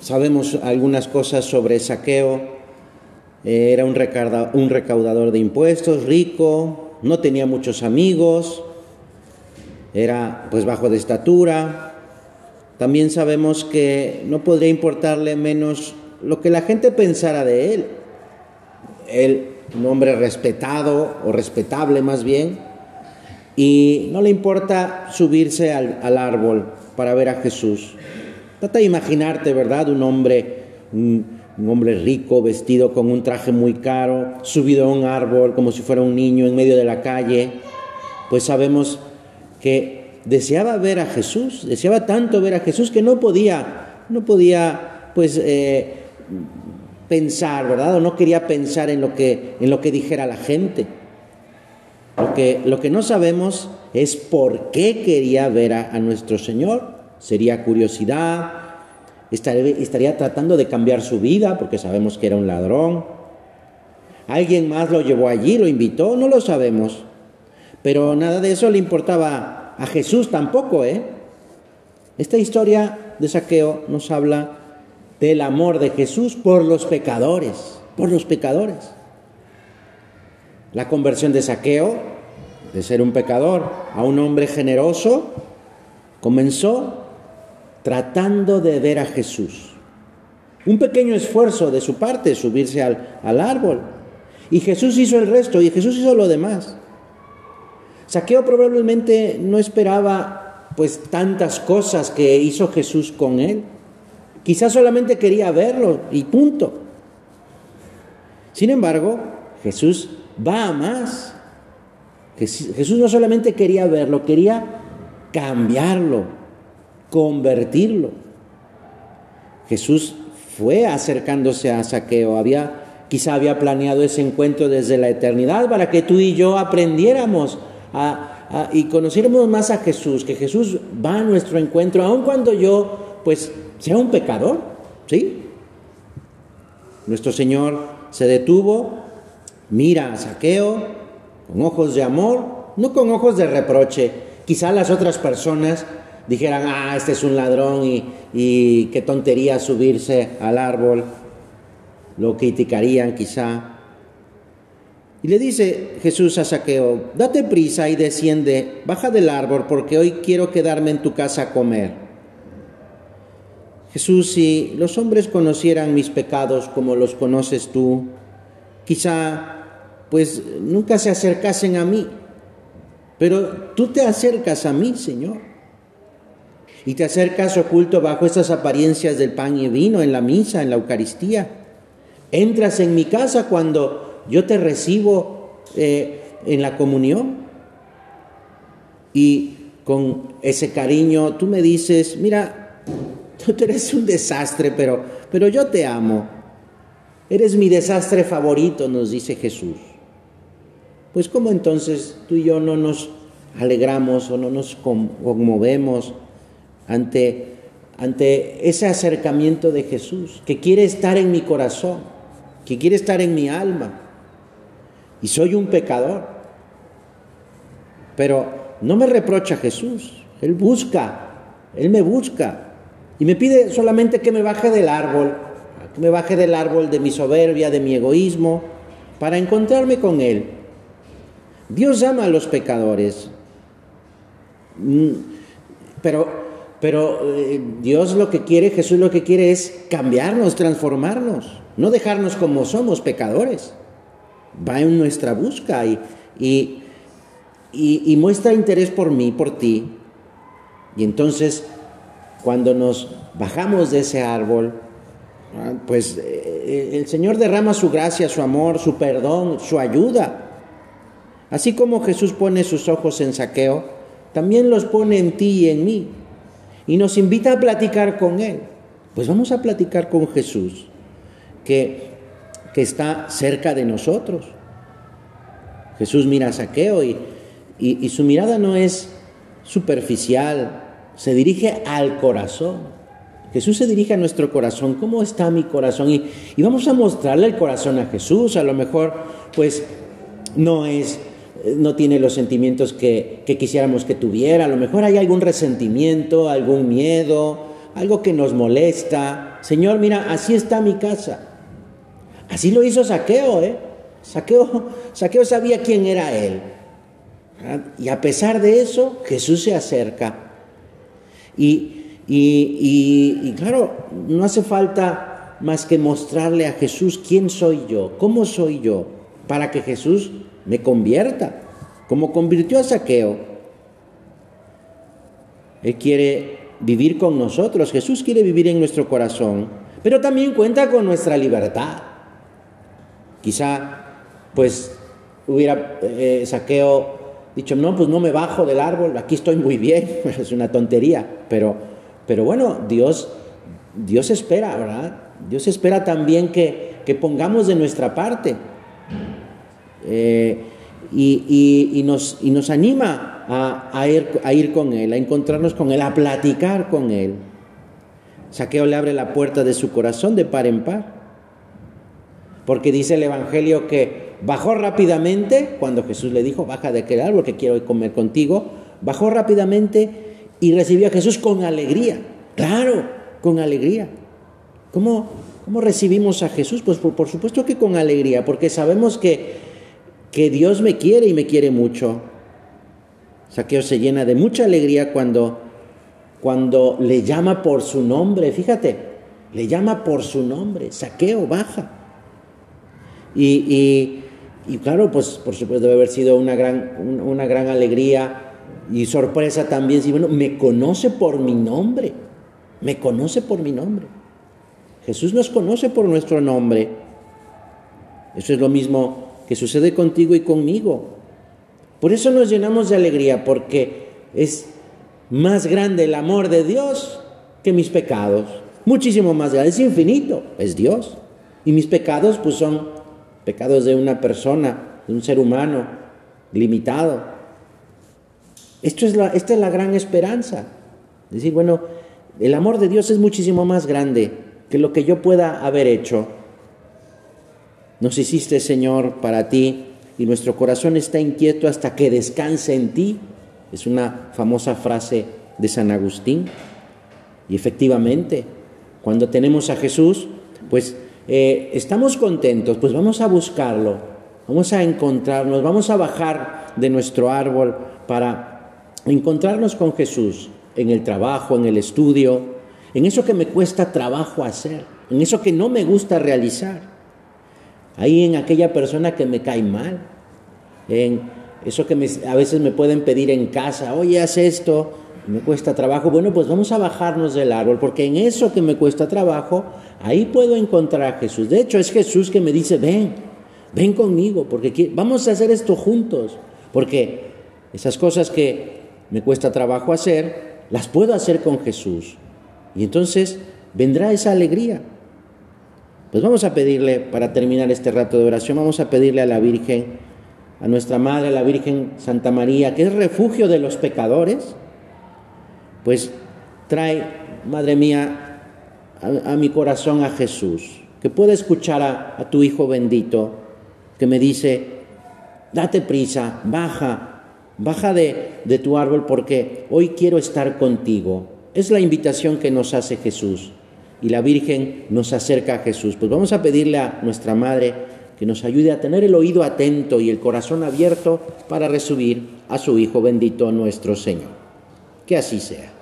sabemos algunas cosas sobre Saqueo. Eh, era un, recaudador de impuestos, rico, no tenía muchos amigos, era pues bajo de estatura. También sabemos que no podría importarle menos lo que la gente pensara de él. Él, un hombre respetado o respetable más bien, y no le importa subirse al, árbol para ver a Jesús. Trata de imaginarte, ¿verdad? Un hombre, un, hombre rico, vestido con un traje muy caro, subido a un árbol como si fuera un niño en medio de la calle. Pues sabemos que deseaba ver a Jesús, deseaba tanto ver a Jesús que no podía, no podía, pues, eh, pensar, ¿verdad? O no quería pensar en lo que, en lo que dijera la gente. Lo que, lo que no sabemos es por qué quería ver a, nuestro Señor. Sería curiosidad, estaría, tratando de cambiar su vida porque sabemos que era un ladrón. ¿Alguien más lo llevó allí, lo invitó? No lo sabemos. Pero nada de eso le importaba a Jesús tampoco, ¿eh? Esta historia de saqueo nos habla del amor de Jesús por los pecadores, por los pecadores. La conversión de Saqueo, de ser un pecador a un hombre generoso, comenzó tratando de ver a Jesús. Un pequeño esfuerzo de su parte, subirse al, al árbol. Y Jesús hizo el resto, y Jesús hizo lo demás. Saqueo probablemente no esperaba pues tantas cosas que hizo Jesús con él. Quizás solamente quería verlo y punto. Sin embargo, Jesús va a más. Jesús no solamente quería verlo, quería cambiarlo, convertirlo. Jesús fue acercándose a Saqueo, había quizá había planeado ese encuentro desde la eternidad para que tú y yo aprendiéramos y conociéramos más a Jesús, que Jesús va a nuestro encuentro, aun cuando yo pues sea un pecador, ¿sí? Nuestro Señor se detuvo mira a Saqueo con ojos de amor, no con ojos de reproche. Quizá las otras personas dijeran, ah, este es un ladrón y, y qué tontería subirse al árbol. Lo criticarían quizá. Y le dice Jesús a Saqueo, date prisa y desciende, baja del árbol porque hoy quiero quedarme en tu casa a comer. Jesús, si los hombres conocieran mis pecados como los conoces tú, quizá pues nunca se acercasen a mí. Pero tú te acercas a mí, Señor. Y te acercas oculto bajo esas apariencias del pan y vino en la misa, en la Eucaristía. Entras en mi casa cuando yo te recibo eh, en la comunión. Y con ese cariño tú me dices, mira, tú eres un desastre, pero, pero yo te amo. Eres mi desastre favorito, nos dice Jesús pues ¿cómo entonces tú y yo no nos alegramos o no nos conmovemos ante, ante ese acercamiento de Jesús, que quiere estar en mi corazón, que quiere estar en mi alma? Y soy un pecador. Pero no me reprocha Jesús, Él busca, Él me busca y me pide solamente que me baje del árbol, que me baje del árbol de mi soberbia, de mi egoísmo, para encontrarme con Él Dios ama a los pecadores. Mm, pero, pero eh, Dios lo que quiere, Jesús lo que quiere es cambiarnos, transformarnos, no dejarnos como somos pecadores. Va en nuestra busca y, y, y muestra interés por mí, por ti. Y entonces, cuando nos bajamos de ese árbol, ah, pues eh, el Señor derrama su gracia, su amor, su perdón, su ayuda. Así como Jesús pone sus ojos en saqueo, también los pone en ti y en mí. Y nos invita a platicar con Él. Pues vamos a platicar con Jesús, que, que está cerca de nosotros. Jesús mira a saqueo y, y, su mirada no es superficial, se dirige al corazón. Jesús se dirige a nuestro corazón. ¿Cómo está mi corazón? Y, y, vamos a mostrarle el corazón a Jesús. A lo mejor, pues, no es no tiene los sentimientos que, quisiéramos que tuviera. A lo mejor hay algún resentimiento, algún miedo, algo que nos molesta. Señor, mira, así está mi casa. Así lo hizo Saqueo, ¿eh? Saqueo, Saqueo sabía quién era él. Y a pesar de eso, Jesús se acerca. Y, y, y, claro, no hace falta más que mostrarle a Jesús quién soy yo, cómo soy yo, para que Jesús me convierta, como convirtió a Saqueo. Él quiere vivir con nosotros, Jesús quiere vivir en nuestro corazón, pero también cuenta con nuestra libertad. Quizá, pues, hubiera eh, Saqueo dicho, no, pues no me bajo del árbol, aquí estoy muy bien, es una tontería, pero, pero bueno, Dios, Dios espera, ¿verdad? Dios espera también que, que pongamos de nuestra parte. Eh, y, y, nos, y, nos, anima a, a, ir, a, ir, con Él, a encontrarnos con Él, a platicar con Él. Saqueo le abre la puerta de su corazón de par en par. Porque dice el Evangelio que bajó rápidamente, cuando Jesús le dijo, baja de aquel árbol que quiero comer contigo, bajó rápidamente y recibió a Jesús con alegría. Claro, con alegría. ¿Cómo, cómo recibimos a Jesús? Pues por, por supuesto que con alegría, porque sabemos que que Dios me quiere y me quiere mucho. Saqueo se llena de mucha alegría cuando, cuando le llama por su nombre, fíjate, le llama por su nombre, Saqueo, baja. Y, y, claro, pues por supuesto debe haber sido una gran, una gran alegría y sorpresa también, si bueno, me conoce por mi nombre, me conoce por mi nombre. Jesús nos conoce por nuestro nombre. Eso es lo mismo que sucede contigo y conmigo. Por eso nos llenamos de alegría, porque es más grande el amor de Dios que mis pecados. Muchísimo más grande, es infinito, es Dios. Y mis pecados pues son pecados de una persona, de un ser humano limitado. Esto es la, esta es la gran esperanza. Es decir, bueno, el amor de Dios es muchísimo más grande que lo que yo pueda haber hecho. Nos hiciste, Señor, para ti y nuestro corazón está inquieto hasta que descanse en ti. Es una famosa frase de San Agustín. Y efectivamente, cuando tenemos a Jesús, pues eh, estamos contentos, pues vamos a buscarlo, vamos a encontrarnos, vamos a bajar de nuestro árbol para encontrarnos con Jesús en el trabajo, en el estudio, en eso que me cuesta trabajo hacer, en eso que no me gusta realizar ahí en aquella persona que me cae mal, en eso que a veces me pueden pedir en casa, oye, haz esto, me cuesta trabajo, bueno, pues vamos a bajarnos del árbol, porque en eso que me cuesta trabajo, ahí puedo encontrar a Jesús. De hecho, es Jesús que me dice, ven, ven conmigo, porque vamos a hacer esto juntos, porque esas cosas que me cuesta trabajo hacer, las puedo hacer con Jesús. Y entonces vendrá esa alegría. Pues vamos a pedirle, para terminar este rato de oración, vamos a pedirle a la Virgen, a nuestra Madre, a la Virgen Santa María, que es refugio de los pecadores, pues trae, Madre mía, a, mi corazón a Jesús, que pueda escuchar a, tu Hijo bendito, que me dice, date prisa, baja, baja de, de tu árbol porque hoy quiero estar contigo. Es la invitación que nos hace Jesús y la Virgen nos acerca a Jesús. Pues vamos a pedirle a nuestra Madre que nos ayude a tener el oído atento y el corazón abierto para recibir a su Hijo bendito nuestro Señor. Que así sea.